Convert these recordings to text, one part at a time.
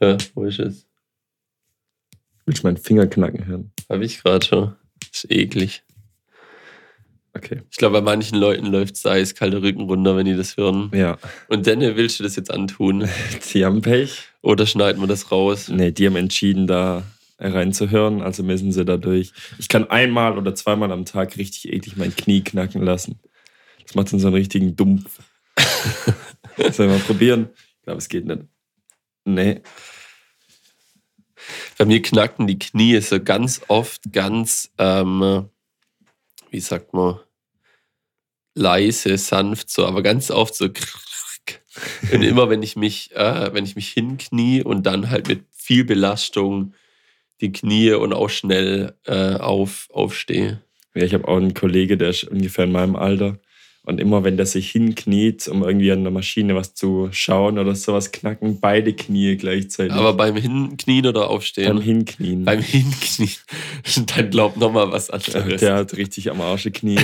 Ja, wo ist es? Willst du meinen Finger knacken hören? Habe ich gerade schon. ist eklig. Okay. Ich glaube, bei manchen Leuten läuft es eiskalte Rücken runter, wenn die das hören. Ja. Und dann willst du das jetzt antun? Die haben Pech. Oder schneiden wir das raus? Nee, die haben entschieden, da reinzuhören, also müssen sie da durch. Ich kann einmal oder zweimal am Tag richtig eklig mein Knie knacken lassen. Das macht dann so einen richtigen Dumpf. Sollen wir mal probieren? Ich glaube, es geht nicht. Nee. Bei mir knacken die Knie so ganz oft ganz, ähm, wie sagt man, leise, sanft so, aber ganz oft so. Und immer wenn ich mich, äh, wenn ich mich hinknie und dann halt mit viel Belastung die Knie und auch schnell äh, auf, aufstehe. Ja, ich habe auch einen Kollege, der ist ungefähr in meinem Alter. Und immer wenn der sich hinkniet, um irgendwie an der Maschine was zu schauen oder sowas, knacken beide Knie gleichzeitig. Aber beim Hinknien oder Aufstehen? Beim Hinknien. Beim Hinknien. Dann glaubt nochmal was anderes. Der hat richtig am Arsch Knie.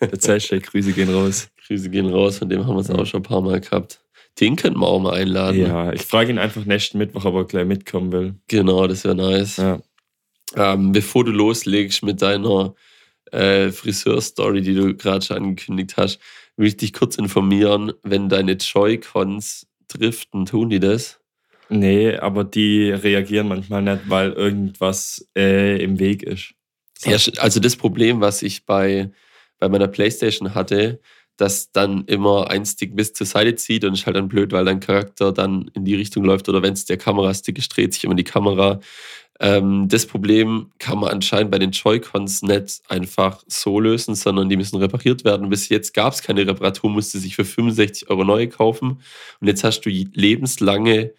der Zellsteck, Grüße gehen raus. Grüße gehen raus, von dem haben wir es auch schon ein paar Mal gehabt. Den könnten wir auch mal einladen. Ja, ich frage ihn einfach nächsten Mittwoch, ob er gleich mitkommen will. Genau, das wäre nice. Ja. Ähm, bevor du loslegst mit deiner äh, Friseur-Story, die du gerade schon angekündigt hast, will ich dich kurz informieren, wenn deine Joy-Cons driften, tun die das? Nee, aber die reagieren manchmal nicht, weil irgendwas äh, im Weg ist. Ja, also das Problem, was ich bei, bei meiner Playstation hatte, dass dann immer ein Stick bis zur Seite zieht und ist halt dann blöd, weil dein Charakter dann in die Richtung läuft oder wenn es der Kamerastick ist, dreht sich immer die Kamera. Ähm, das Problem kann man anscheinend bei den Joy-Cons nicht einfach so lösen, sondern die müssen repariert werden. Bis jetzt gab es keine Reparatur, musste sich für 65 Euro neue kaufen. Und jetzt hast du lebenslange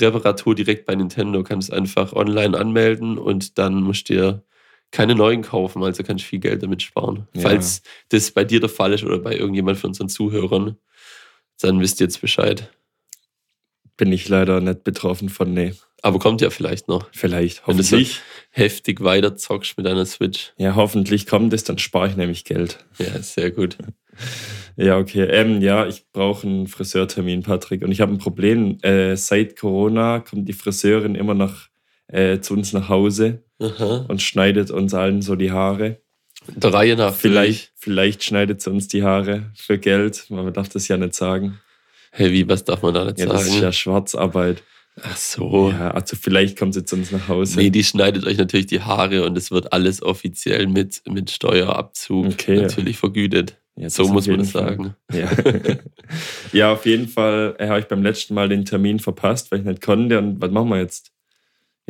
Reparatur direkt bei Nintendo. Kannst einfach online anmelden und dann musst du dir keine neuen kaufen, also kannst du viel Geld damit sparen. Ja. Falls das bei dir der Fall ist oder bei irgendjemand von unseren Zuhörern, dann wisst ihr jetzt Bescheid. Bin ich leider nicht betroffen von, nee. Aber kommt ja vielleicht noch. Vielleicht, hoffentlich. Wenn du so heftig weiter zockst mit deiner Switch. Ja, hoffentlich kommt es, dann spare ich nämlich Geld. Ja, sehr gut. Ja, okay. Ähm, ja, ich brauche einen Friseurtermin, Patrick. Und ich habe ein Problem. Äh, seit Corona kommt die Friseurin immer noch äh, zu uns nach Hause Aha. und schneidet uns allen so die Haare. Der Reihe nach. Vielleicht, vielleicht schneidet sie uns die Haare für Geld. Man darf das ja nicht sagen. Hey, wie, was darf man da nicht ja, sagen? Das ist ja Schwarzarbeit. Ach so. Ja, also vielleicht kommt sie zu uns nach Hause. Nee, die schneidet euch natürlich die Haare und es wird alles offiziell mit, mit Steuerabzug okay. natürlich vergütet. Ja, so muss man das sagen. Ja. ja, auf jeden Fall äh, habe ich beim letzten Mal den Termin verpasst, weil ich nicht konnte. Und was machen wir jetzt?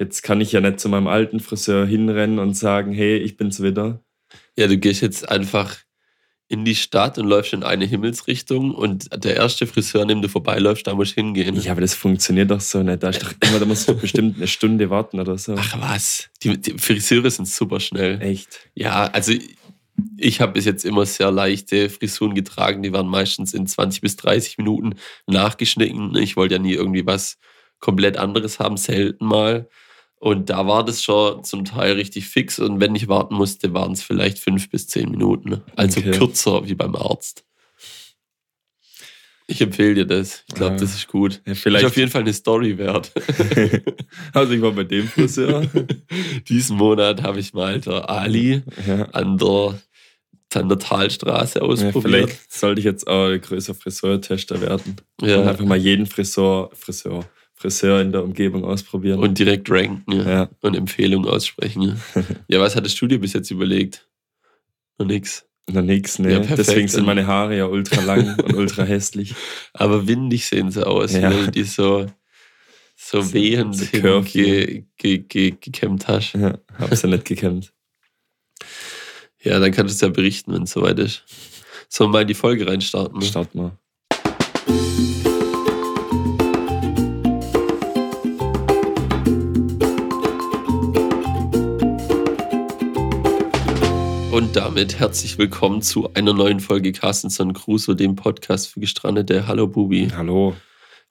Jetzt kann ich ja nicht zu meinem alten Friseur hinrennen und sagen, hey, ich bin's wieder. Ja, du gehst jetzt einfach in die Stadt und läufst in eine Himmelsrichtung und der erste Friseur, an dem du vorbeiläufst, da musst du hingehen. Ja, aber das funktioniert doch so nicht. Da, ist doch immer, da musst du bestimmt eine Stunde warten oder so. Ach was, die, die Friseure sind super schnell. Echt? Ja, also ich habe bis jetzt immer sehr leichte Frisuren getragen. Die waren meistens in 20 bis 30 Minuten nachgeschnitten. Ich wollte ja nie irgendwie was komplett anderes haben, selten mal. Und da war das schon zum Teil richtig fix. Und wenn ich warten musste, waren es vielleicht fünf bis zehn Minuten. Also okay. kürzer wie beim Arzt. Ich empfehle dir das. Ich glaube, ja. das ist gut. Ja, vielleicht ist auf jeden Fall eine Story wert. also ich war bei dem Friseur. Diesen Monat habe ich mal der Ali ja. an der an der Talstraße ausprobiert. Ja, vielleicht sollte ich jetzt auch ein größer Friseurtester werden. Ja. Und einfach mal jeden Friseur, Friseur, Friseur in der Umgebung ausprobieren. Und direkt ranken ja. ja. und Empfehlungen aussprechen. Ja. ja, was hattest du dir bis jetzt überlegt? Noch nix. Noch nix, ne? Ja, Deswegen sind meine Haare ja ultra lang und ultra hässlich. Aber windig sehen sie aus, ja. wenn du die so, so wehend so ge, ge, ge, gekämmt hast. Ja, hab sie nicht gekämmt. Ja, dann kannst du es ja berichten, wenn es soweit ist. Sollen wir mal in die Folge reinstarten? Ne? Start mal. Damit herzlich willkommen zu einer neuen Folge Carstenson Crusoe, dem Podcast für Gestrandete. Hallo Bubi. Hallo.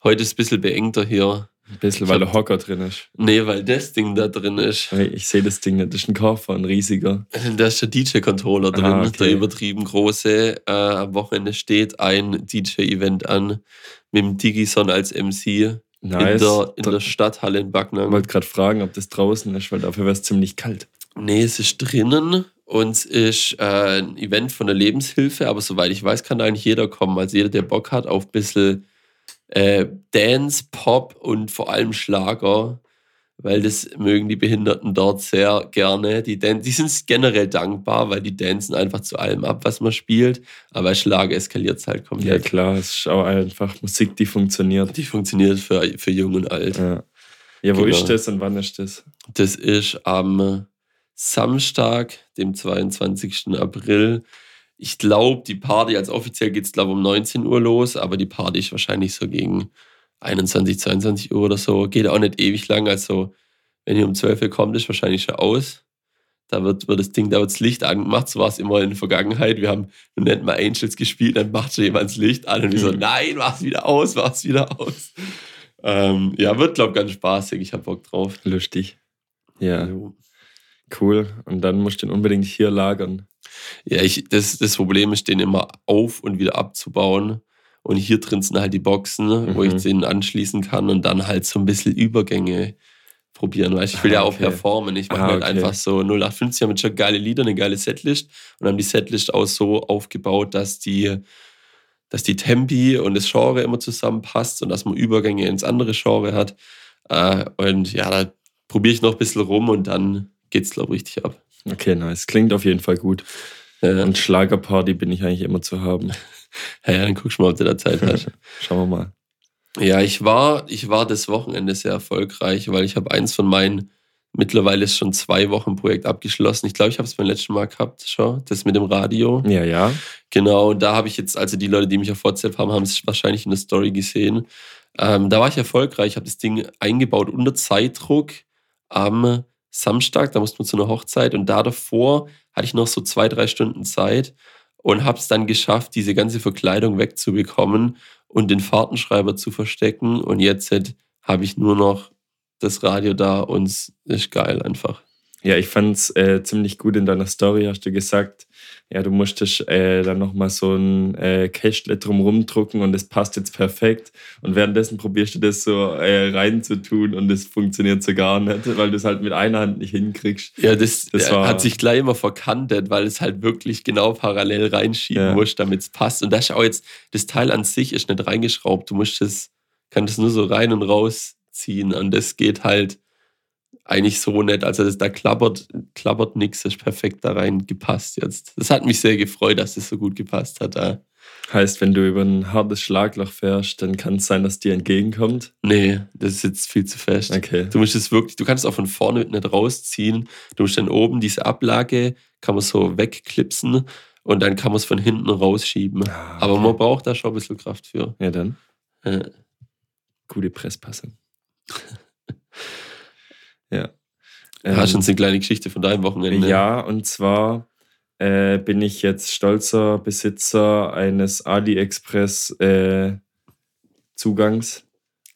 Heute ist ein bisschen beengter hier. Ein bisschen, weil der Hocker drin ist. Nee, weil das Ding da drin ist. Hey, ich sehe das Ding nicht. Das ist ein Koffer, ein riesiger. Da ist der DJ-Controller drin, ah, okay. der übertrieben große. Äh, am Wochenende steht ein DJ-Event an mit dem Digison als MC. Nice. in, der, in der Stadthalle in Ich Backnang. wollte gerade fragen, ob das draußen ist, weil dafür wäre es ziemlich kalt. Nee, es ist drinnen und es ist äh, ein Event von der Lebenshilfe, aber soweit ich weiß, kann da eigentlich jeder kommen. Also jeder, der Bock hat auf ein bisschen äh, Dance, Pop und vor allem Schlager, weil das mögen die Behinderten dort sehr gerne. Die, dan die sind generell dankbar, weil die dancen einfach zu allem ab, was man spielt, aber Schlager eskaliert es halt Ja, komplett. klar, es ist auch einfach Musik, die funktioniert. Die funktioniert für, für Jung und Alt. Ja, ja wo Genau. ist das und wann ist das? Das ist am Samstag, dem 22. April. Ich glaube, die Party, als offiziell geht es, glaube um 19 Uhr los, aber die Party ist wahrscheinlich so gegen 21, 22 Uhr oder so. Geht auch nicht ewig lang. Also, wenn ihr um 12 Uhr kommt, ist wahrscheinlich schon aus. Da wird, wird das Ding, da wird das Licht angemacht. So war es immer in der Vergangenheit. Wir haben nur nicht mal Angels gespielt, dann macht schon jemand das Licht an und wir so, Mhm. nein, mach's wieder aus, mach's wieder aus. Ähm, ja, wird, glaube ich, ganz spaßig. Ich habe Bock drauf. Lustig. Ja, Jo. Cool. Und dann musst du den unbedingt hier lagern. Ja, ich, das, das Problem ist, den immer auf und wieder abzubauen. Und hier drin sind halt die Boxen, wo Mhm. ich den anschließen kann und dann halt so ein bisschen Übergänge probieren. Weißt? Ich will Ah, ja auch okay. performen. Ich mache Ah, halt okay. einfach so 0850 haben jetzt schon geile Lieder, eine geile Setlist und haben die Setlist auch so aufgebaut, dass die, dass die Tempi und das Genre immer zusammenpasst und dass man Übergänge ins andere Genre hat. Äh, Und ja, da probiere ich noch ein bisschen rum und dann geht's, glaube ich, richtig ab. Okay, nice. Klingt auf jeden Fall gut. Äh, Und Schlagerparty bin ich eigentlich immer zu haben. ja, dann guckst du mal, ob du da Zeit hast. Schauen wir mal. Ja, ich war, ich war das Wochenende sehr erfolgreich, weil ich habe eins von meinen mittlerweile ist schon zwei Wochen Projekt abgeschlossen. Ich glaube, ich habe es beim letzten Mal gehabt, schon, das mit dem Radio. Ja, ja. Genau, und da habe ich jetzt, also die Leute, die mich auf WhatsApp haben, haben es wahrscheinlich in der Story gesehen. Ähm, da war ich erfolgreich, habe das Ding eingebaut unter Zeitdruck am Samstag, da mussten wir zu einer Hochzeit und da davor hatte ich noch so zwei, drei Stunden Zeit und habe es dann geschafft, diese ganze Verkleidung wegzubekommen und den Fahrtenschreiber zu verstecken und jetzt habe ich nur noch das Radio da und es ist geil einfach. Ja, ich fand's äh, ziemlich gut in deiner Story, hast du gesagt. Ja, du musstest äh, dann nochmal so ein äh, Kästle drumrum drucken und das passt jetzt perfekt. Und währenddessen probierst du das so äh, reinzutun und das funktioniert so gar nicht, weil du es halt mit einer Hand nicht hinkriegst. Ja, das, Das äh, war- hat sich gleich immer verkantet, weil es halt wirklich genau parallel reinschieben Ja. musst, damit es passt. Und das ist auch jetzt, das Teil an sich ist nicht reingeschraubt. Du musst es, kannst es nur so rein und rausziehen. Und das geht halt eigentlich so nicht. Also das, da klappert, klappert nichts, das ist perfekt da rein gepasst jetzt. Das hat mich sehr gefreut, dass das so gut gepasst hat. Da. Heißt, wenn du über ein hartes Schlagloch fährst, dann kann es sein, dass dir entgegenkommt. Nee, das ist jetzt viel zu fest. Okay. Du musst es wirklich, du kannst es auch von vorne nicht rausziehen. Du musst dann oben diese Ablage, kann man so wegklipsen und dann kann man es von hinten rausschieben. Ah, Aber okay. man braucht da schon ein bisschen Kraft für. Ja, dann. Äh, Gute Presspasse. ja. Hast du Ähm, uns eine kleine Geschichte von deinem Wochenende? Ja, und zwar äh, bin ich jetzt stolzer Besitzer eines AliExpress äh, Zugangs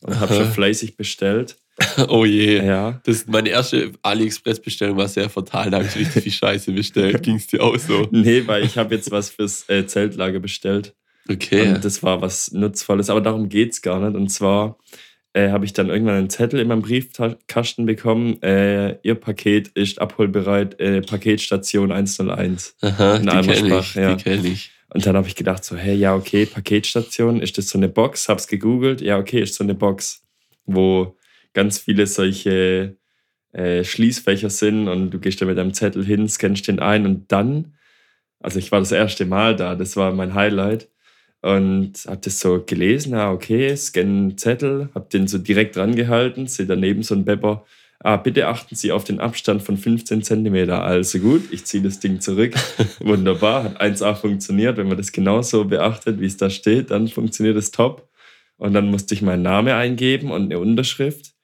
und habe schon fleißig bestellt. Oh je. Ja. Das, meine erste AliExpress-Bestellung war sehr fatal. Da habe ich richtig viel Scheiße bestellt. Ging es dir auch so? Nee, weil ich habe jetzt was fürs äh, Zeltlager bestellt. Okay. Und das war was Nutzvolles, aber darum geht es gar nicht. Und zwar äh, habe ich dann irgendwann einen Zettel in meinem Briefkasten bekommen. Äh, Ihr Paket ist abholbereit, äh, Paketstation 101. Aha, in die kenne ich. ja. Die kenne ich. Und dann habe ich gedacht, so, hey, ja, okay, Paketstation, ist das so eine Box? Hab's gegoogelt, ja, okay, ist so eine Box, wo ganz viele solche äh, Schließfächer sind und du gehst da mit deinem Zettel hin, scannst den ein und dann, also ich war das erste Mal da, das war mein Highlight und habe das so gelesen, ja, okay, scannen Zettel, habe den so direkt rangehalten, sehe daneben so ein Bepper, ah, bitte achten Sie auf den Abstand von 15 Zentimeter. Also gut, ich ziehe das Ding zurück. Wunderbar, hat 1A funktioniert. Wenn man das genauso beachtet, wie es da steht, dann funktioniert es top. Und dann musste ich meinen Namen eingeben und eine Unterschrift.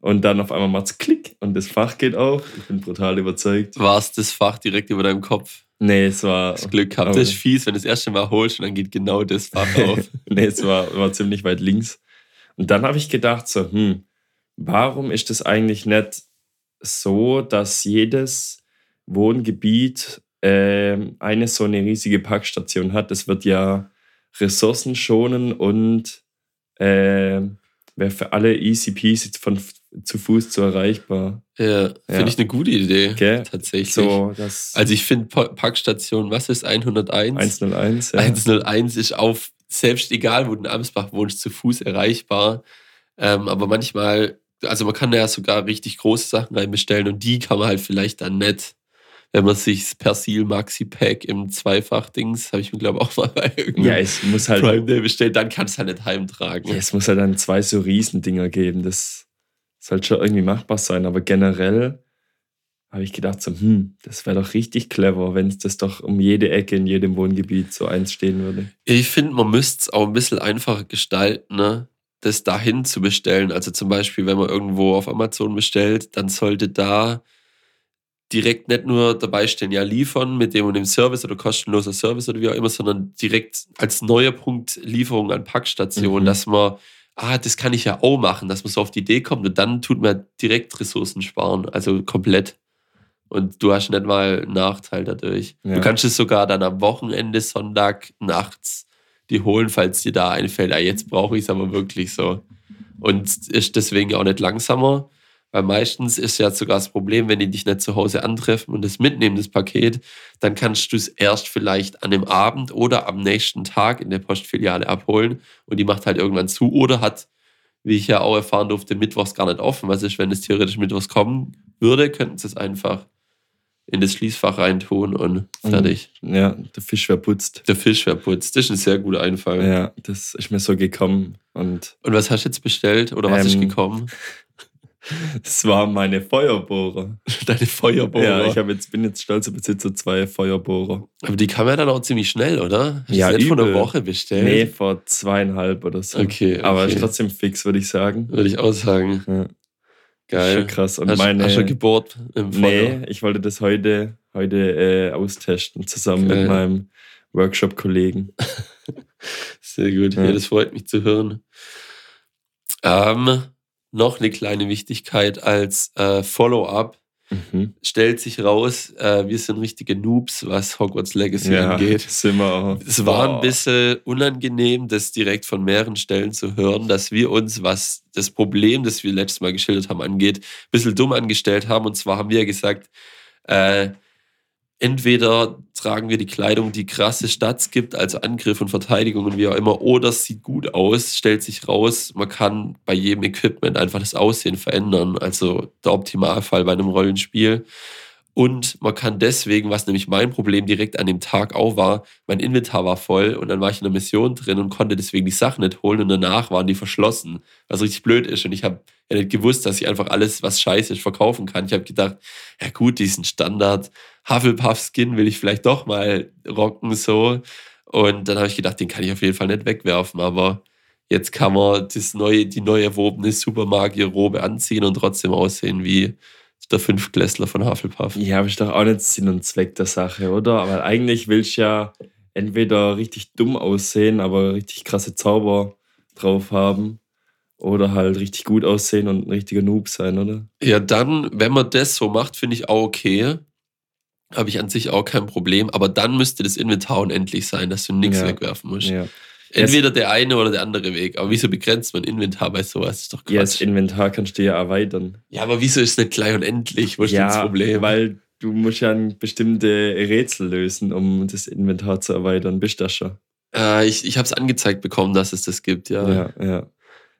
Und dann auf einmal macht's Klick und das Fach geht auf. Ich bin brutal überzeugt. War es das Fach direkt über deinem Kopf? Nee, es war, Das Glück gehabt. Das ist fies, wenn du das erste Mal holst und dann geht genau das Fach auf. nee, es war, war ziemlich weit links. Und dann habe ich gedacht, so, hm, warum ist es eigentlich nicht so, dass jedes Wohngebiet ähm, eine so eine riesige Packstation hat? Das wird ja Ressourcen schonen und ähm, wäre für alle easy peasy von zu Fuß zu erreichbar. Ja, finde Ja. ich eine gute Idee. Gell? Tatsächlich. So, Also ich finde Pa- Packstation, was ist 101? 101, ja. 101 ist auf, selbst egal wo du in Amsbach wohnst, zu Fuß erreichbar. Ähm, aber manchmal, also man kann ja sogar richtig große Sachen reinbestellen und die kann man halt vielleicht dann nicht, wenn man sich das Persil Maxi Pack im Zweifach-Dings, habe ich mir glaube auch mal bei Ja, es muss halt, Prime Day bestellt, dann kannst du halt nicht heimtragen. ja, es muss halt dann zwei so Riesendinger geben. Das sollte schon irgendwie machbar sein. Aber generell habe ich gedacht, so, hm, das wäre doch richtig clever, wenn es das doch um jede Ecke in jedem Wohngebiet so eins stehen würde. Ich finde, man müsste es auch ein bisschen einfacher gestalten, ne? das dahin zu bestellen. Also zum Beispiel, wenn man irgendwo auf Amazon bestellt, dann sollte da direkt nicht nur dabei stehen, ja, liefern mit dem und dem Service oder kostenloser Service oder wie auch immer, sondern direkt als neuer Punkt Lieferung an Packstationen, Mhm. dass man, ah, das kann ich ja auch machen, dass man so auf die Idee kommt und dann tut man direkt Ressourcen sparen, also komplett. Und du hast nicht mal einen Nachteil dadurch. Ja. Du kannst es sogar dann am Wochenende, Sonntag, nachts die holen, falls dir da einfällt, ah, jetzt brauche ich es aber wirklich so. Und ist deswegen auch nicht langsamer, weil meistens ist ja sogar das Problem, wenn die dich nicht zu Hause antreffen und das mitnehmen, das Paket, dann kannst du es erst vielleicht an dem Abend oder am nächsten Tag in der Postfiliale abholen und die macht halt irgendwann zu oder hat, wie ich ja auch erfahren durfte, mittwochs gar nicht offen. Was ist, wenn es theoretisch mittwochs kommen würde, könnten sie es einfach in das Schließfach reintun und fertig. Ja, der Fisch wäre putzt. Der Fisch wäre putzt. Das ist ein sehr guter Einfall. Ja, das ist mir so gekommen. Und Und was hast du jetzt bestellt oder was ist Ähm, gekommen? Es war meine Feuerbohrer. Deine Feuerbohrer. Ja, ich jetzt, bin jetzt stolzer Besitzer zwei Feuerbohrer. Aber die kam ja dann auch ziemlich schnell, oder? Hast Ja, das nicht vor einer übel. Woche bestellt? Nee, vor zweieinhalb oder so. Okay, Aber okay. ist trotzdem fix, würde ich sagen. Würde ich auch sagen. Ja. Geil. Schon krass. Und hast, meine. hast du gebohrt im Feuer? nee, ich wollte das heute, heute äh, austesten, zusammen Geil. mit meinem Workshop-Kollegen. Sehr gut. Ja. Ja. das freut mich zu hören. Ähm, noch eine kleine Wichtigkeit als äh, Follow-up. Mhm. Stellt sich raus, äh, wir sind richtige Noobs, was Hogwarts Legacy angeht. sind wir auch. Es war ein Boah. bisschen unangenehm, das direkt von mehreren Stellen zu hören, dass wir uns, was das Problem, das wir letztes Mal geschildert haben, angeht, ein bisschen dumm angestellt haben. Und zwar haben wir gesagt, äh, entweder tragen wir die Kleidung, die krasse Stats gibt, also Angriff und Verteidigung und wie auch immer, oder es sieht gut aus, stellt sich raus, man kann bei jedem Equipment einfach das Aussehen verändern. Also der Optimalfall bei einem Rollenspiel. Und man kann deswegen, was nämlich mein Problem direkt an dem Tag auch war, mein Inventar war voll und dann war ich in einer Mission drin und konnte deswegen die Sachen nicht holen und danach waren die verschlossen, was richtig blöd ist. Und ich habe ja nicht gewusst, dass ich einfach alles, was scheiße ist, verkaufen kann. Ich habe gedacht, ja gut, diesen Standard Hufflepuff-Skin will ich vielleicht doch mal rocken so. Und dann habe ich gedacht, den kann ich auf jeden Fall nicht wegwerfen, aber jetzt kann man das neue, die neu erworbene Supermagier-Robe anziehen und trotzdem aussehen wie der Fünftklässler von Hufflepuff. Ja, aber ist doch auch nicht Sinn und Zweck der Sache, oder? Aber eigentlich willst du ja entweder richtig dumm aussehen, aber richtig krasse Zauber drauf haben. Oder halt richtig gut aussehen und ein richtiger Noob sein, oder? Ja, dann, wenn man das so macht, finde ich auch okay. Habe ich an sich auch kein Problem. Aber dann müsste das Inventar unendlich sein, dass du nichts Ja. wegwerfen musst. Ja. Entweder der eine oder der andere Weg. Aber wieso begrenzt man Inventar bei sowas? Das ist doch Ja, das. Inventar kannst du ja erweitern. Ja, aber wieso ist es nicht gleich unendlich? Wo ist denn das Problem? weil du musst ja bestimmte Rätsel lösen, um das Inventar zu erweitern. Bist du das schon? äh, ich ich habe es angezeigt bekommen, dass es das gibt, ja. Ja, ja.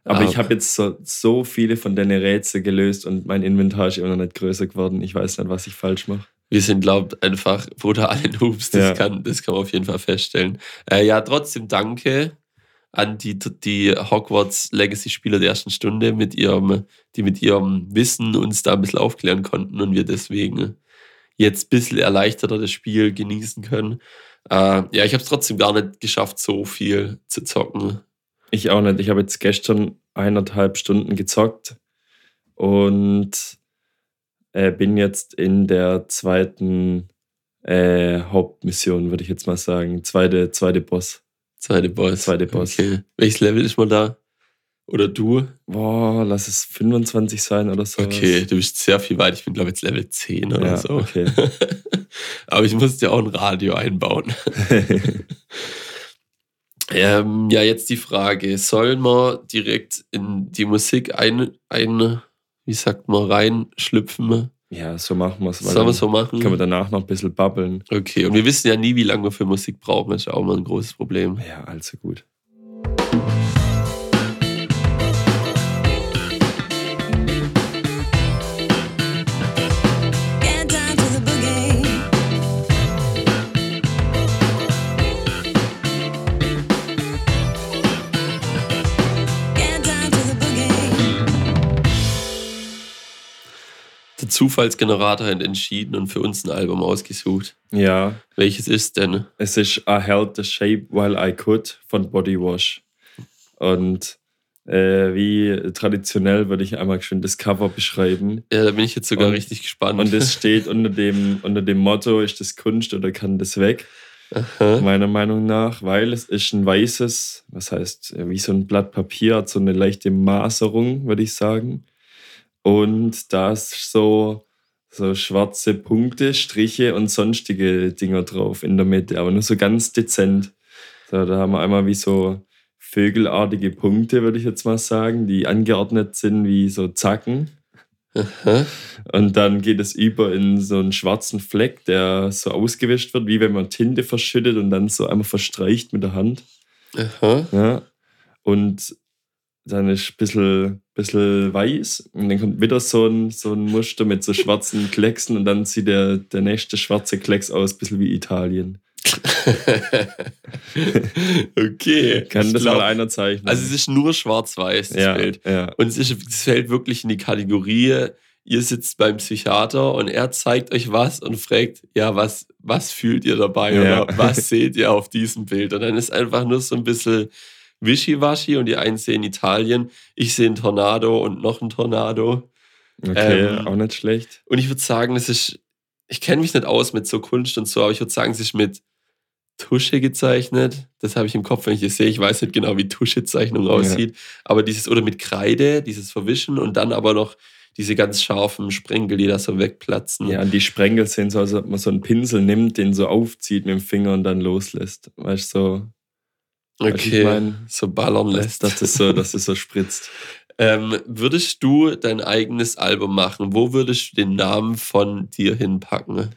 Aber ich habe jetzt so, so viele von deinen Rätsel gelöst und mein Inventar ist immer noch nicht größer geworden. Ich weiß nicht, was ich falsch mache. Wir sind, glaubt, einfach brutale Noobs. Das, Ja. kann, das kann man auf jeden Fall feststellen. Äh, ja, trotzdem danke an die, die Hogwarts Legacy-Spieler der ersten Stunde, mit ihrem, die mit ihrem Wissen uns da ein bisschen aufklären konnten und wir deswegen jetzt ein bisschen erleichterter das Spiel genießen können. Äh, ja, ich habe es trotzdem gar nicht geschafft, so viel zu zocken. Ich auch nicht. Ich habe jetzt gestern eineinhalb Stunden gezockt und äh, bin jetzt in der zweiten äh, Hauptmission, würde ich jetzt mal sagen. Zweite, zweite Boss. Zweite Boss. Zweite Boss. Okay. Welches Level ist man da? Oder du? Boah, lass es 25 sein oder so. Okay, du bist sehr viel weit. Ich bin, glaube ich, jetzt Level 10 oder Ja, so. okay. Aber ich musste ja auch ein Radio einbauen. Ähm, ja, jetzt die Frage: Sollen wir direkt in die Musik ein, ein wie sagt man, reinschlüpfen? Ja, so machen wir es. Sollen wir so machen? Können wir danach noch ein bisschen babbeln. Okay, und wir wissen ja nie, wie lange wir für Musik brauchen. Das ist auch mal ein großes Problem. Ja, also gut. Der Zufallsgenerator entschieden und für uns ein Album ausgesucht. Ja, Welches ist denn? es ist I Held the Shape While I Could von Body Wash. Und äh, wie traditionell würde ich einmal schön das Cover beschreiben. Ja, da bin ich jetzt sogar Und- richtig gespannt. Und es steht unter dem, unter dem Motto, ist das Kunst oder kann das weg? Aha. Meiner Meinung nach, weil es ist ein weißes, was heißt, wie so ein Blatt Papier, hat so eine leichte Maserung, würde ich sagen. Und da ist so, so schwarze Punkte, Striche und sonstige Dinger drauf in der Mitte, aber nur so ganz dezent. So, da haben wir einmal wie so vögelartige Punkte, würde ich jetzt mal sagen, die angeordnet sind wie so Zacken. Aha. Und dann geht es über in so einen schwarzen Fleck, der so ausgewischt wird, wie wenn man Tinte verschüttet und dann so einmal verstreicht mit der Hand. Aha. Ja. Und dann ist ein bisschen, bisschen weiß und dann kommt wieder so ein, so ein Muster mit so schwarzen Klecksen und dann sieht der, der nächste schwarze Klecks aus, ein bisschen wie Italien. okay. Kann das glaub- mal einer zeichnen? Also es ist nur schwarz-weiß, das ja, Bild. ja. Und es, ist, es fällt wirklich in die Kategorie, ihr sitzt beim Psychiater und er zeigt euch was und fragt, ja, was, was fühlt ihr dabei Ja. oder was seht ihr auf diesem Bild? Und dann ist einfach nur so ein bisschen wischiwaschi und die einen sehen Italien, ich sehe einen Tornado und noch einen Tornado. Okay, Ähm, auch nicht schlecht. Und ich würde sagen, es ist, ich kenne mich nicht aus mit so Kunst und so, aber ich würde sagen, es ist mit Tusche gezeichnet. Das habe ich im Kopf, wenn ich es sehe. Ich weiß nicht genau, wie Tuschezeichnung aussieht. Aber dieses, oder mit Kreide, dieses Verwischen und dann aber noch diese ganz scharfen Sprenkel, die da so wegplatzen. Ja, und die Sprengel sehen so, als ob man so einen Pinsel nimmt, den so aufzieht mit dem Finger und dann loslässt. Weißt du, so, okay. mein? so ballern lässt. dass, das so, dass das so spritzt. Ähm, würdest du dein eigenes Album machen? Wo würdest du den Namen von dir hinpacken?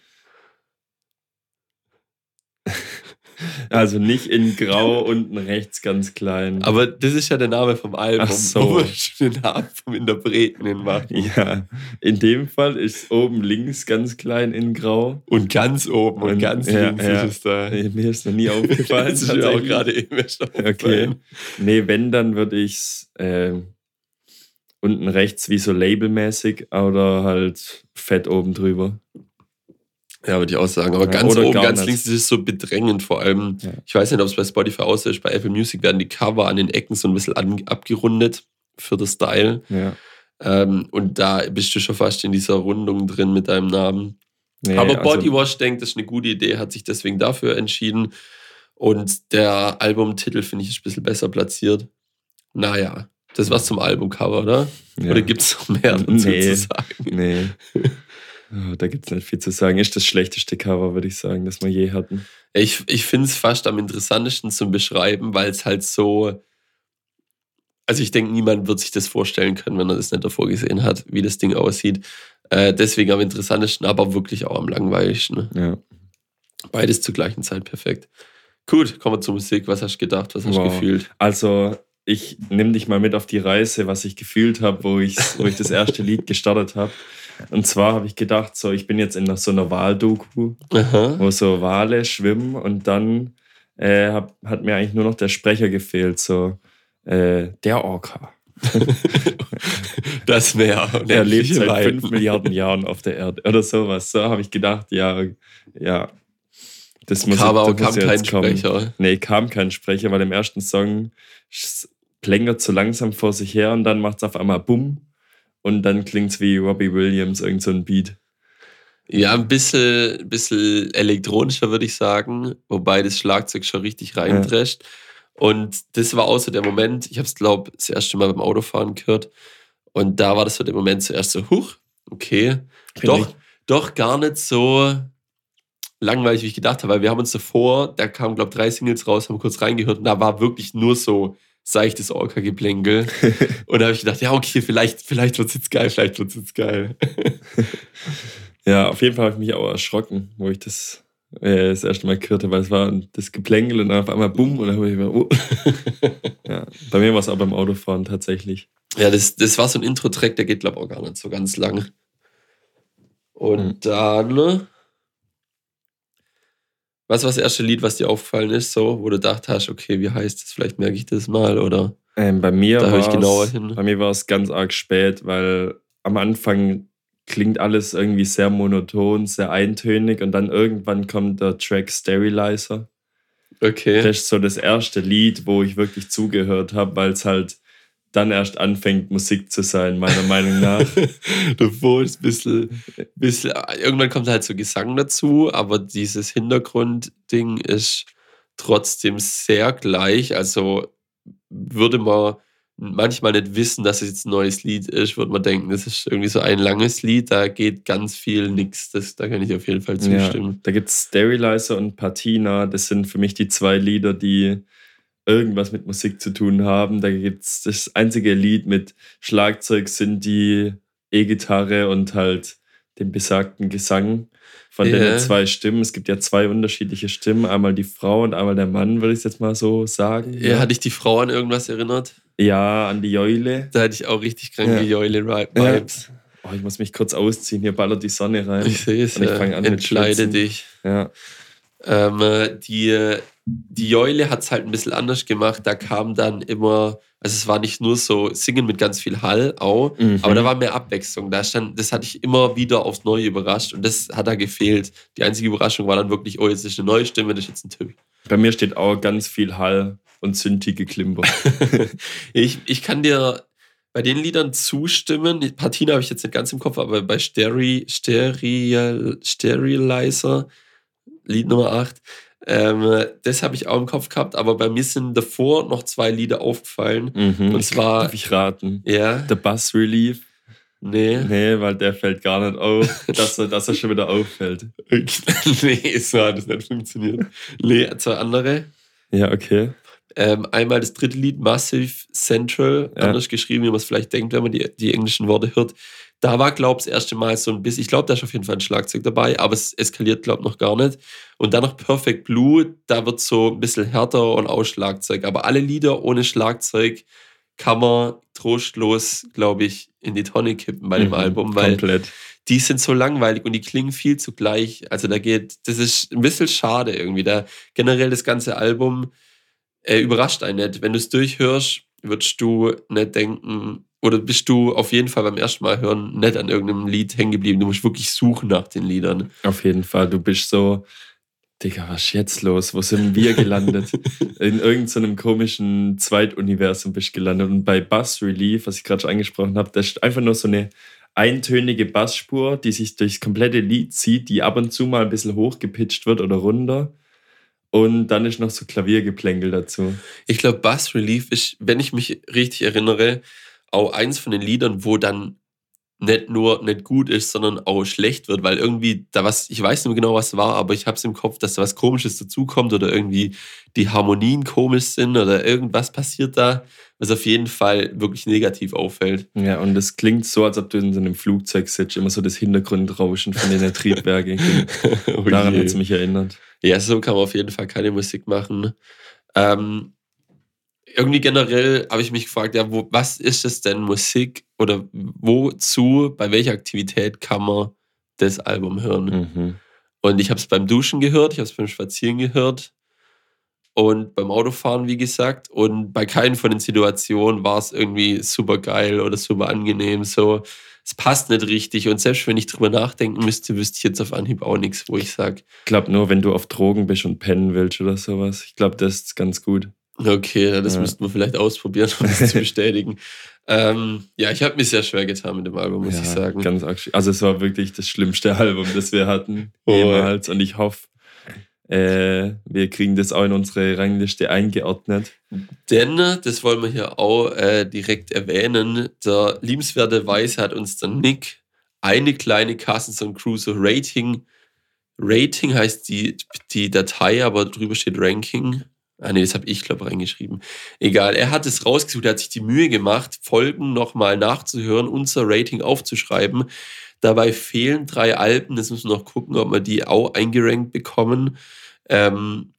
Also nicht in Grau unten rechts ganz klein. Aber das ist ja der Name vom Album. Ach so. Wo du den Namen vom Interpreten hinmachen? ja, in dem Fall ist oben links ganz klein in Grau. Und ganz oben und, Und- ganz ja, links ja. ist es da. Mir ist noch nie aufgefallen. Das ist mir auch gerade eben erst Okay. Nee, wenn, dann würde ich es äh, unten rechts wie so labelmäßig oder halt fett oben drüber. Ja, würde ich auch sagen. Aber Ja, ganz oben, ganz links ist es so bedrängend. Vor allem, Ja. ich weiß nicht, ob es bei Spotify aus ist, bei Apple Music werden die Cover an den Ecken so ein bisschen an, abgerundet für das Style. Ja. Ähm, und da bist du schon fast in dieser Rundung drin mit deinem Namen. Nee, Aber also- Bodywash denkt, das ist eine gute Idee, hat sich deswegen dafür entschieden. Und der Albumtitel finde ich ist ein bisschen besser platziert. Naja, das war's zum Albumcover, oder? ja. Oder gibt es noch mehr dazu Nee. zu sagen? Nee. Da gibt es nicht viel zu sagen. Ist das schlechteste Cover, würde ich sagen, das wir je hatten. Ich, ich finde es fast am interessantesten zum Beschreiben, weil es halt so. Also ich denke, niemand wird sich das vorstellen können, wenn er das nicht davor gesehen hat, wie das Ding aussieht. Äh, deswegen am interessantesten, aber wirklich auch am langweiligsten. Ja. Beides zur gleichen Zeit perfekt. Gut, kommen wir zur Musik. Was hast du gedacht? Was hast du Wow. gefühlt? Also, ich nehme dich mal mit auf die Reise, was ich gefühlt habe, wo, ich- wo ich das erste Lied gestartet habe. Und zwar habe ich gedacht, so, ich bin jetzt in so einer Wahldoku, Aha. wo so Wale schwimmen und dann äh, hab, hat mir eigentlich nur noch der Sprecher gefehlt, so äh, der Orca. Das Meer. Er lebt seit Weiten. 5 Milliarden Jahren auf der Erde oder sowas. So habe ich gedacht, ja, ja. Das muss, Aber auch das muss kam kein kommen. Sprecher. Nee, kam kein Sprecher, weil im ersten Song plängert so langsam vor sich her und dann macht es auf einmal Bumm und dann klingt es wie Robbie Williams, irgend so ein Beat. Ja, ein bisschen, bisschen elektronischer, würde ich sagen, wobei das Schlagzeug schon richtig reindrescht. Und das war auch so der Moment, ich habe es, glaube das erste Mal beim Autofahren gehört. Und da war das so der Moment zuerst so, huch, okay, Find doch, ich- doch gar nicht so, langweilig, wie ich gedacht habe, weil wir haben uns davor, da kamen, glaube ich, drei Singles raus, haben kurz reingehört und da war wirklich nur so seichtes Orca-Geplänkel. und da habe ich gedacht, ja, okay, vielleicht, vielleicht wird es jetzt geil, vielleicht wird es jetzt geil. Ja, auf jeden Fall habe ich mich auch erschrocken, wo ich das äh, das erste Mal gehört weil es war das Geplänkel und dann auf einmal bumm und dann habe ich mir, oh. ja, bei mir war es auch beim Autofahren tatsächlich. ja, das, das war so ein Intro-Track, der geht, glaube ich, auch gar nicht so ganz lang. Und Mhm. dann, was war das erste Lied, was dir aufgefallen ist, so, wo du gedacht hast, okay, wie heißt das, vielleicht merke ich das mal, oder? Ähm, bei mir Da höre ich genauer hin. Bei mir war es ganz arg spät, weil am Anfang klingt alles irgendwie sehr monoton, sehr eintönig und dann irgendwann kommt der Track Sterilizer. Okay. Das ist so das erste Lied, wo ich wirklich zugehört habe, weil es halt dann erst anfängt, Musik zu sein, meiner Meinung nach. Davor ist ein bisschen, bisschen, irgendwann kommt halt so Gesang dazu, aber dieses Hintergrundding ist trotzdem sehr gleich. Also würde man manchmal nicht wissen, dass es jetzt ein neues Lied ist, würde man denken, das ist irgendwie so ein langes Lied, da geht ganz viel nix. Das, da kann ich auf jeden Fall Ja, zustimmen. da gibt es Sterilizer und Patina. Das sind für mich die zwei Lieder, die irgendwas mit Musik zu tun haben. Da gibt es das einzige Lied mit Schlagzeug, sind die E-Gitarre und halt dem besagten Gesang von Ja. den zwei Stimmen. Es gibt ja zwei unterschiedliche Stimmen, einmal die Frau und einmal der Mann, würde ich jetzt mal so sagen. Ja, hatte ich die Frau an irgendwas erinnert? ja an die Eule. Da hatte ich auch richtig kranke Ja. Joile-Vibes. Oh, ich muss mich kurz ausziehen, hier ballert die Sonne rein. Ich sehe es, Und ich ja. fang an mit entkleide Schwitzen. dich. Ja. Ähm, äh, die, die Joile hat es halt ein bisschen anders gemacht. Da kam dann immer, also es war nicht nur so Singen mit ganz viel Hall, auch, Mhm. aber da war mehr Abwechslung. Da stand, das hatte ich immer wieder aufs Neue überrascht und das hat da gefehlt. Die einzige Überraschung war dann wirklich, oh, jetzt ist eine neue Stimme, das ist jetzt ein Typ. Bei mir steht auch ganz viel Hall und Synthie Klimper. ich, ich kann dir bei den Liedern zustimmen. Die Partina habe ich jetzt nicht ganz im Kopf, aber bei Steri, Steril, Sterilizer, Lied Nummer 8, ähm, das habe ich auch im Kopf gehabt, aber bei mir sind davor noch zwei Lieder aufgefallen. Mhm. Und zwar- Darf ich raten? Ja, Der Bass Relief? nee. Nee, weil der fällt gar nicht auf, dass er, dass er schon wieder auffällt. nee, so hat es nicht funktioniert. Nee, zwei andere. Ja, okay. Ähm, einmal das dritte Lied, Massive Central, Ja. anders geschrieben, wie man es vielleicht denkt, wenn man die, die englischen Worte hört. Da war, glaube ich, das erste Mal so ein bisschen, ich glaube, da ist auf jeden Fall ein Schlagzeug dabei, aber es eskaliert, glaube ich, noch gar nicht. Und dann noch Perfect Blue, da wird so ein bisschen härter und auch Schlagzeug. Aber alle Lieder ohne Schlagzeug kann man trostlos, glaube ich, in die Tonne kippen bei dem Mhm, Album, weil Komplett. die sind so langweilig und die klingen viel zu gleich. Also da geht, das ist ein bisschen schade irgendwie. Da generell das ganze Album äh, überrascht einen nicht. Wenn du es durchhörst, würdest du nicht denken, oder bist du auf jeden Fall beim ersten Mal hören nicht an irgendeinem Lied hängen geblieben. Du musst wirklich suchen nach den Liedern. Auf jeden Fall. Du bist so, Digga, was ist jetzt los? Wo sind wir gelandet? In irgendeinem komischen Zweituniversum bist du gelandet. Und bei Bass Relief, was ich gerade schon angesprochen habe, das ist einfach nur so eine eintönige Bassspur, die sich durchs komplette Lied zieht, die ab und zu mal ein bisschen hochgepitcht wird oder runter. Und dann ist noch so Klaviergeplänkel dazu. Ich glaube, Bass Relief ist, wenn ich mich richtig erinnere, auch eins von den Liedern, wo dann nicht nur nicht gut ist, sondern auch schlecht wird, weil irgendwie da was, ich weiß nicht mehr genau, was war, aber ich habe es im Kopf, dass da was Komisches dazukommt oder irgendwie die Harmonien komisch sind oder irgendwas passiert da, was auf jeden Fall wirklich negativ auffällt. Ja, und es klingt so, als ob du in so einem Flugzeug sitzt, immer so das Hintergrundrauschen von den Triebwerken. Oh Daran hat es mich erinnert. Ja, so kann man auf jeden Fall keine Musik machen. Ähm, irgendwie generell habe ich mich gefragt, ja, wo, was ist es denn Musik oder wozu, bei welcher Aktivität kann man das Album hören? Mhm. Und ich habe es beim Duschen gehört, ich habe es beim Spazieren gehört und beim Autofahren, wie gesagt. Und bei keinen von den Situationen war es irgendwie super geil oder super angenehm. So, es passt nicht richtig. Und selbst wenn ich drüber nachdenken müsste, wüsste ich jetzt auf Anhieb auch nichts, wo ich sage, Ich glaube nur, wenn du auf Drogen bist und pennen willst oder sowas. Ich glaube, das ist ganz gut. Okay, das Ja. müssten wir vielleicht ausprobieren, um das zu bestätigen. Ähm, ja, ich habe mich sehr schwer getan mit dem Album, muss Ja, ich sagen. Ganz arg also es war wirklich das schlimmste Album, das wir hatten Oh. jemals. Und ich hoffe, äh, wir kriegen das auch in unsere Rangliste eingeordnet. Denn, das wollen wir hier auch äh, direkt erwähnen, der liebenswerte Weise hat uns der Nick eine kleine Carstenson Crusoe Rating Rating heißt die, die Datei, aber drüber steht Ranking. Ah nee, das habe ich, glaube reingeschrieben. Egal, er hat es rausgesucht, er hat sich die Mühe gemacht, Folgen nochmal nachzuhören, unser Rating aufzuschreiben. Dabei fehlen drei Alben, das müssen wir noch gucken, ob wir die auch eingerankt bekommen. Ähm,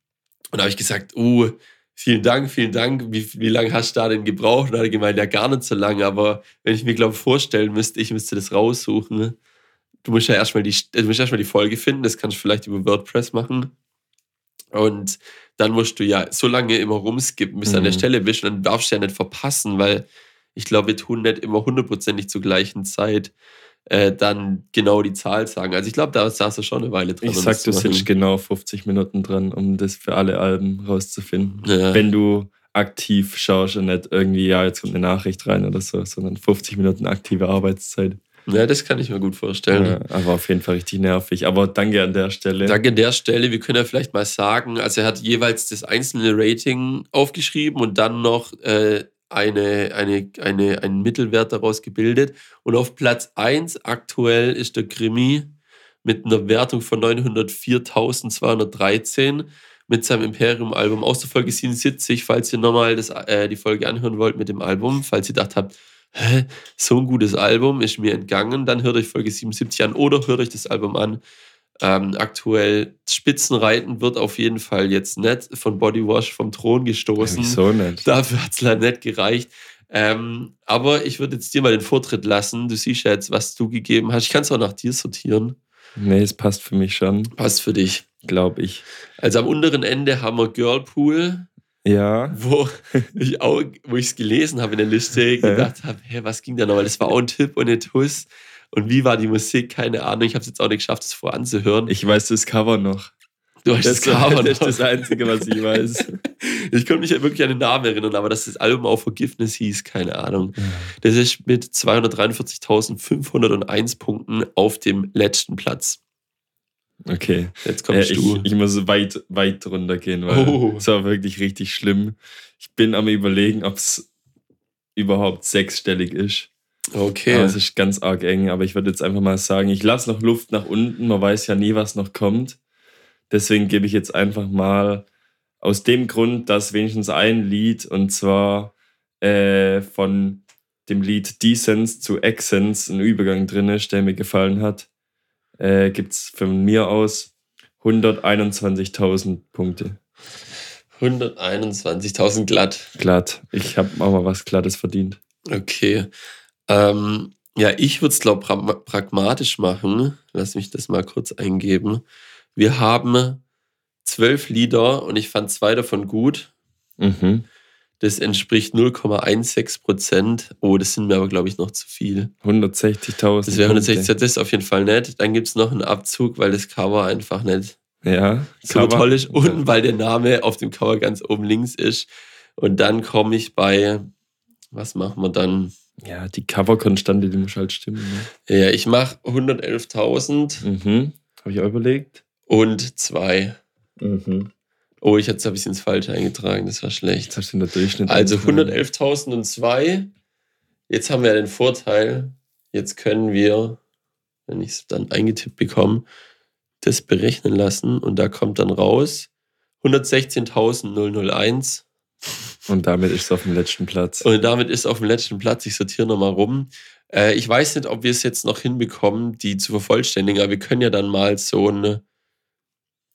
und da habe ich gesagt, oh, vielen Dank, vielen Dank. Wie, wie lange hast du da denn gebraucht? Und da hat er gemeint, ja, gar nicht so lange. Aber wenn ich mir, glaube vorstellen müsste, ich müsste das raussuchen. Du musst ja erstmal die, du erstmal die Folge finden. Das kannst du vielleicht über WordPress machen. Und dann musst du ja so lange immer rumskippen, bis du an der Mhm. Stelle bist. Und dann darfst du ja nicht verpassen, weil ich glaube, wir tun nicht immer hundertprozentig zur gleichen Zeit äh, dann genau die Zahl sagen. Also ich glaube, da saß du schon eine Weile dran. Ich um sag, du sitzt genau 50 Minuten dran, um das für alle Alben rauszufinden. Ja. Wenn du aktiv schaust und nicht irgendwie, ja, jetzt kommt eine Nachricht rein oder so, sondern 50 Minuten aktive Arbeitszeit. Ja, das kann ich mir gut vorstellen. Ja, aber auf jeden Fall richtig nervig. Aber danke an der Stelle. Danke an der Stelle. Wir können ja vielleicht mal sagen, also er hat jeweils das einzelne Rating aufgeschrieben und dann noch äh, eine, eine, eine, einen Mittelwert daraus gebildet. Und auf Platz 1 aktuell ist der Krimi mit einer Wertung von 904.213 mit seinem Imperium-Album aus der Folge 77. Falls ihr nochmal das, äh, die Folge anhören wollt mit dem Album, falls ihr gedacht habt, hä, so ein gutes Album ist mir entgangen, dann hört euch Folge 77 an oder hört euch das Album an. Ähm, aktuell Spitzenreiten wird auf jeden Fall jetzt nicht von Bodywash vom Thron gestoßen. Wieso nicht? Dafür hat es leider nicht gereicht. Ähm, aber ich würde jetzt dir mal den Vortritt lassen. Du siehst ja jetzt, was du gegeben hast. Ich kann es auch nach dir sortieren. Nee, es passt für mich schon, Passt für dich. glaube ich. Also am unteren Ende haben wir Girlpool, Ja, wo ich auch, wo ich es gelesen habe in der Liste, gedacht habe, hä, was ging da noch? Weil das war auch ein Tipp und ein Tuss. Und wie war die Musik? Keine Ahnung. Ich habe es jetzt auch nicht geschafft, es voranzuhören. ich weiß das Cover noch. du hast Das, das Cover das ist noch. das Einzige, was ich weiß. Ich konnte mich ja wirklich an den Namen erinnern, aber dass das Album auch Forgiveness hieß, keine Ahnung. Das ist mit 243.501 Punkten auf dem letzten Platz. Okay. Jetzt Äh, kommst ich, du. ich muss weit, weit drunter gehen, weil Oh. es war wirklich richtig schlimm. Ich bin am überlegen, ob es überhaupt sechsstellig ist. Aber okay. es ist ganz arg eng. Aber ich würde jetzt einfach mal sagen, ich lasse noch Luft nach unten. Man weiß ja nie, was noch kommt. Deswegen gebe ich jetzt einfach mal aus dem Grund, dass wenigstens ein Lied, und zwar äh, von dem Lied Decence zu Accents ein Übergang drin ist, der mir gefallen hat, äh, gibt es von mir aus 121.000 Punkte. 121.000 glatt. Glatt. Ich habe auch mal was Glattes verdient. Okay. Ähm, ja, ich würde es, glaube ich, pragmatisch machen. Lass mich das mal kurz eingeben. Wir haben zwölf Lieder und ich fand zwei davon gut. Mhm. Das entspricht 0,16 Prozent. Oh, das sind mir aber, glaube ich, noch zu viel. 160.000. Das wäre 160, Punkte. das ist auf jeden Fall nett. Dann gibt es noch einen Abzug, weil das Cover einfach nicht Ja. so Cover. toll ist und weil der Name auf dem Cover ganz oben links ist. Und dann komme ich bei, was machen wir dann? Ja, die Coverkonstante, die muss halt stimmen. Ne? Ja, ich mache 111.000 Mhm. Habe ich auch überlegt. und zwei. Mhm. Oh, ich hatte es ein bisschen ins Falsche eingetragen, das war schlecht. hast du den Durchschnitt. Also eingetragen. 111.000 und zwei. Jetzt haben wir ja den Vorteil, jetzt können wir, wenn ich es dann eingetippt bekomme, das berechnen lassen und da kommt dann raus 116.001 Und damit ist es auf dem letzten Platz. und damit ist auf dem letzten Platz, ich sortiere nochmal rum. Äh, ich weiß nicht, ob wir es jetzt noch hinbekommen, die zu vervollständigen, aber wir können ja dann mal so ein,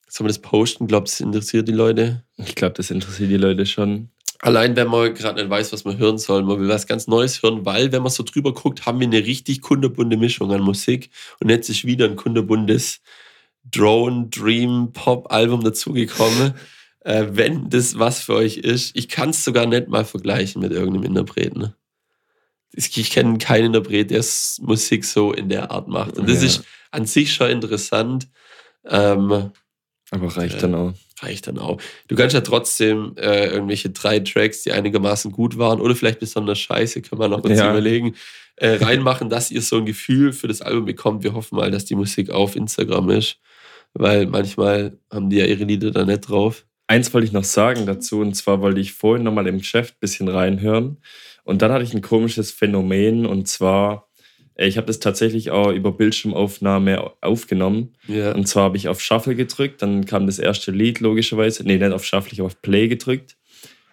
sollen wir das posten? Glaubt, das interessiert die Leute? Ich glaube, das interessiert die Leute schon. Allein wenn man gerade nicht weiß, was man hören soll, man will was ganz Neues hören, weil wenn man so drüber guckt, haben wir eine richtig kunderbunte Mischung an Musik und jetzt ist wieder ein kunderbuntes Drone Dream Pop Album dazugekommen. äh, wenn das was für euch ist, ich kann es sogar nicht mal vergleichen mit irgendeinem Interpreten. Ich, ich kenne keinen Interpret, der Musik so in der Art macht. Und das Ja. ist an sich schon interessant. Ähm, Aber reicht Ja. dann auch. reicht dann auch. Du kannst ja trotzdem äh, irgendwelche drei Tracks, die einigermaßen gut waren oder vielleicht besonders scheiße, können wir noch uns Ja. überlegen, äh, reinmachen, dass ihr so ein Gefühl für das Album bekommt. Wir hoffen mal, dass die Musik auf Instagram ist, weil manchmal haben die ja ihre Lieder da nicht drauf. Eins wollte ich noch sagen dazu, und zwar wollte ich vorhin nochmal im Geschäft ein bisschen reinhören. Und dann hatte ich ein komisches Phänomen, und zwar Äh, Ich habe das tatsächlich auch über Bildschirmaufnahme aufgenommen. Ja. Und zwar habe ich auf Shuffle gedrückt, dann kam das erste Lied logischerweise. Nee, nicht auf Shuffle, ich habe auf Play gedrückt.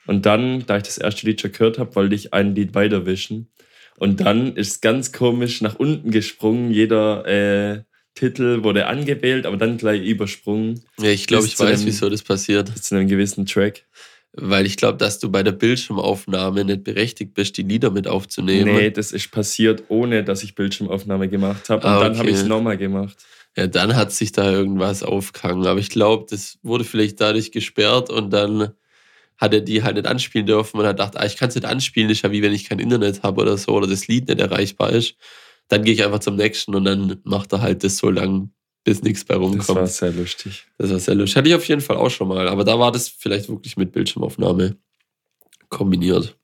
Und dann, da ich das erste Lied schon gehört habe, wollte ich ein Lied weiterwischen. Und dann ist es ganz komisch nach unten gesprungen. Jeder äh, Titel wurde angewählt, aber dann gleich übersprungen ja, ich glaube, ich weiß, dem- wieso das passiert. zu einem gewissen Track. Weil ich glaube, dass du bei der Bildschirmaufnahme nicht berechtigt bist, die Lieder mit aufzunehmen. Nee, das ist passiert, ohne dass ich Bildschirmaufnahme gemacht habe. Und Ah, dann habe ich es okay. nochmal gemacht. Ja, dann hat sich da irgendwas aufgehangen. Aber ich glaube, das wurde vielleicht dadurch gesperrt und dann hat er die halt nicht anspielen dürfen und hat gedacht, ah, ich kann es nicht anspielen, das ist ja wie wenn ich kein Internet habe oder so oder das Lied nicht erreichbar ist. Dann gehe ich einfach zum nächsten und dann macht er halt das so lang, bis nichts bei Das rumkommt. war sehr lustig. Das war sehr lustig. Hatte ich auf jeden Fall auch schon mal. Aber da war das vielleicht wirklich mit Bildschirmaufnahme kombiniert.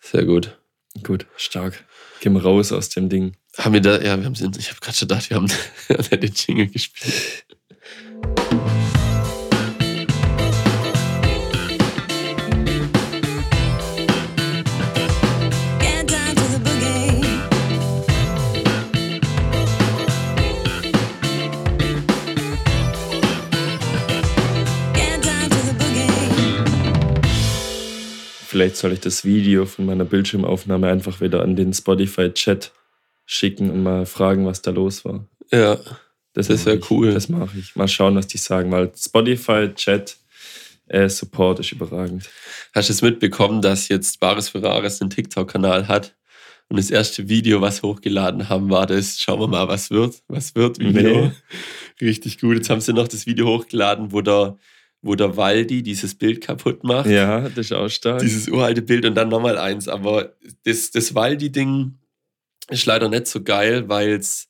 Sehr gut. Gut, stark. Gehen wir raus aus dem Ding. Haben wir da, ja, wir haben ich habe gerade schon gedacht, wir haben den Jingle gespielt. Vielleicht soll ich das Video von meiner Bildschirmaufnahme einfach wieder an den Spotify-Chat schicken und mal fragen, was da los war. Ja, Das, Das mach wär ich. cool. Das mache ich. Mal schauen, was die sagen, weil Spotify-Chat äh, Support ist überragend. Hast du es mitbekommen, dass jetzt Bares Ferraris einen TikTok-Kanal hat? Und das erste Video, was hochgeladen haben, war das, schauen wir mal, was wird, was wird Video. Nee. Richtig gut. Jetzt haben sie noch das Video hochgeladen, wo der, wo der Waldi dieses Bild kaputt macht. Ja, das ist auch stark. Dieses uralte Bild und dann nochmal eins. Aber das, das Waldi-Ding ist leider nicht so geil, weil es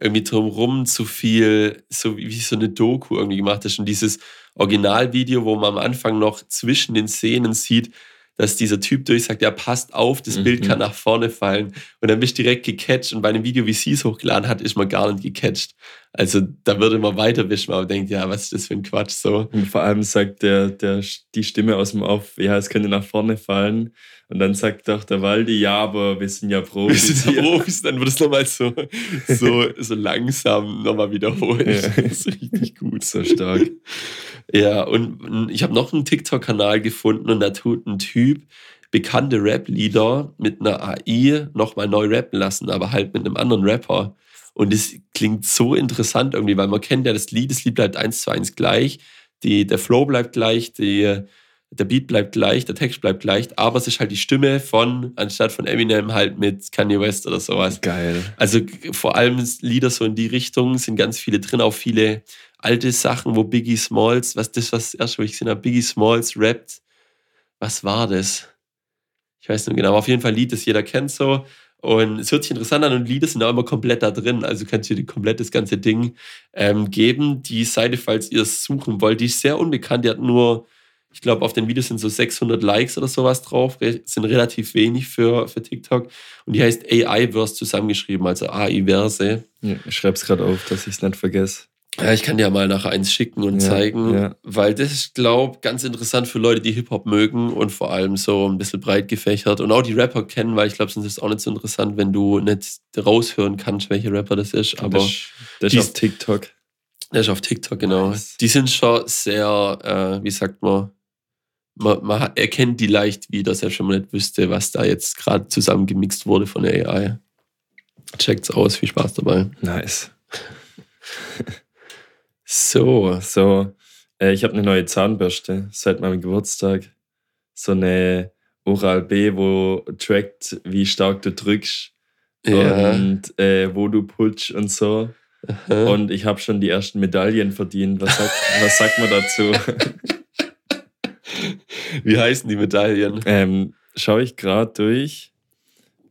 irgendwie drumrum zu viel, so wie, wie so eine Doku irgendwie gemacht ist. Und dieses Originalvideo, wo man am Anfang noch zwischen den Szenen sieht, dass dieser Typ durchsagt, ja, passt auf, das Bild Mhm. kann nach vorne fallen. Und dann bist du direkt gecatcht. Und bei einem Video, wie sie es hochgeladen hat, ist man gar nicht gecatcht. Also da würde man weiterwischen, aber denkt, ja, was ist das für ein Quatsch so. Und vor allem sagt der, der, die Stimme aus dem Off, ja, es könnte nach vorne fallen. Und dann sagt doch der Waldi, ja, aber wir sind ja Wir Profis. sind ja. Profis, dann wird es nochmal so, so, so langsam nochmal wiederholt. Ja. Das ist richtig gut. So stark. Ja, und ich habe noch einen TikTok-Kanal gefunden und da tut ein Typ bekannte Rap-Lieder mit einer AI nochmal neu rappen lassen, aber halt mit einem anderen Rapper. Und das klingt so interessant irgendwie, weil man kennt ja das Lied, das Lied bleibt eins zu eins gleich, die, der Flow bleibt gleich, die, der Beat bleibt gleich, der Text bleibt gleich, aber es ist halt die Stimme von, anstatt von Eminem halt mit Kanye West oder sowas. Geil. Also vor allem Lieder so in die Richtung sind ganz viele drin, auch viele alte Sachen, wo Biggie Smalls, was das was erst, wo ich gesehen habe, Biggie Smalls rappt. Was war das? Ich weiß nicht genau, aber auf jeden Fall ein Lied, das jeder kennt so. Und es hört sich interessant an und Lieder sind auch immer komplett da drin. Also könnt ihr dir komplett das ganze Ding ähm, geben. Die Seite, falls ihr es suchen wollt, die ist sehr unbekannt. Die hat nur, ich glaube, auf den Videos sind so 600 Likes oder sowas drauf. Sind relativ wenig für, für TikTok. Und die heißt AI-Verse zusammengeschrieben, also AI-Verse. Ja, ich schreib's gerade auf, dass ich es nicht vergesse. Ja, ich kann dir mal nachher eins schicken und Ja, zeigen, ja. weil das ist, glaube ganz interessant für Leute, die Hip-Hop mögen und vor allem so ein bisschen breit gefächert und auch die Rapper kennen, weil ich glaube, sonst ist es auch nicht so interessant, wenn du nicht raushören kannst, welcher Rapper das ist. Aber das, ist- das die- ist auf TikTok. der ist auf TikTok, genau. Nice. Die sind schon sehr, äh, wie sagt man, man, man erkennt die leicht wieder, selbst wenn man nicht wüsste, was da jetzt gerade zusammengemixt wurde von der AI. Checkt's aus, viel Spaß dabei. Nice. So, So, äh, ich habe eine neue Zahnbürste seit meinem Geburtstag. So eine Oral-B, wo trackt, wie stark du drückst ja. und äh, wo du putsch und so. Hä? Und ich habe schon die ersten Medaillen verdient. Was sagt, was sagt man dazu? Wie heißen die Medaillen? ähm, Schaue ich gerade durch.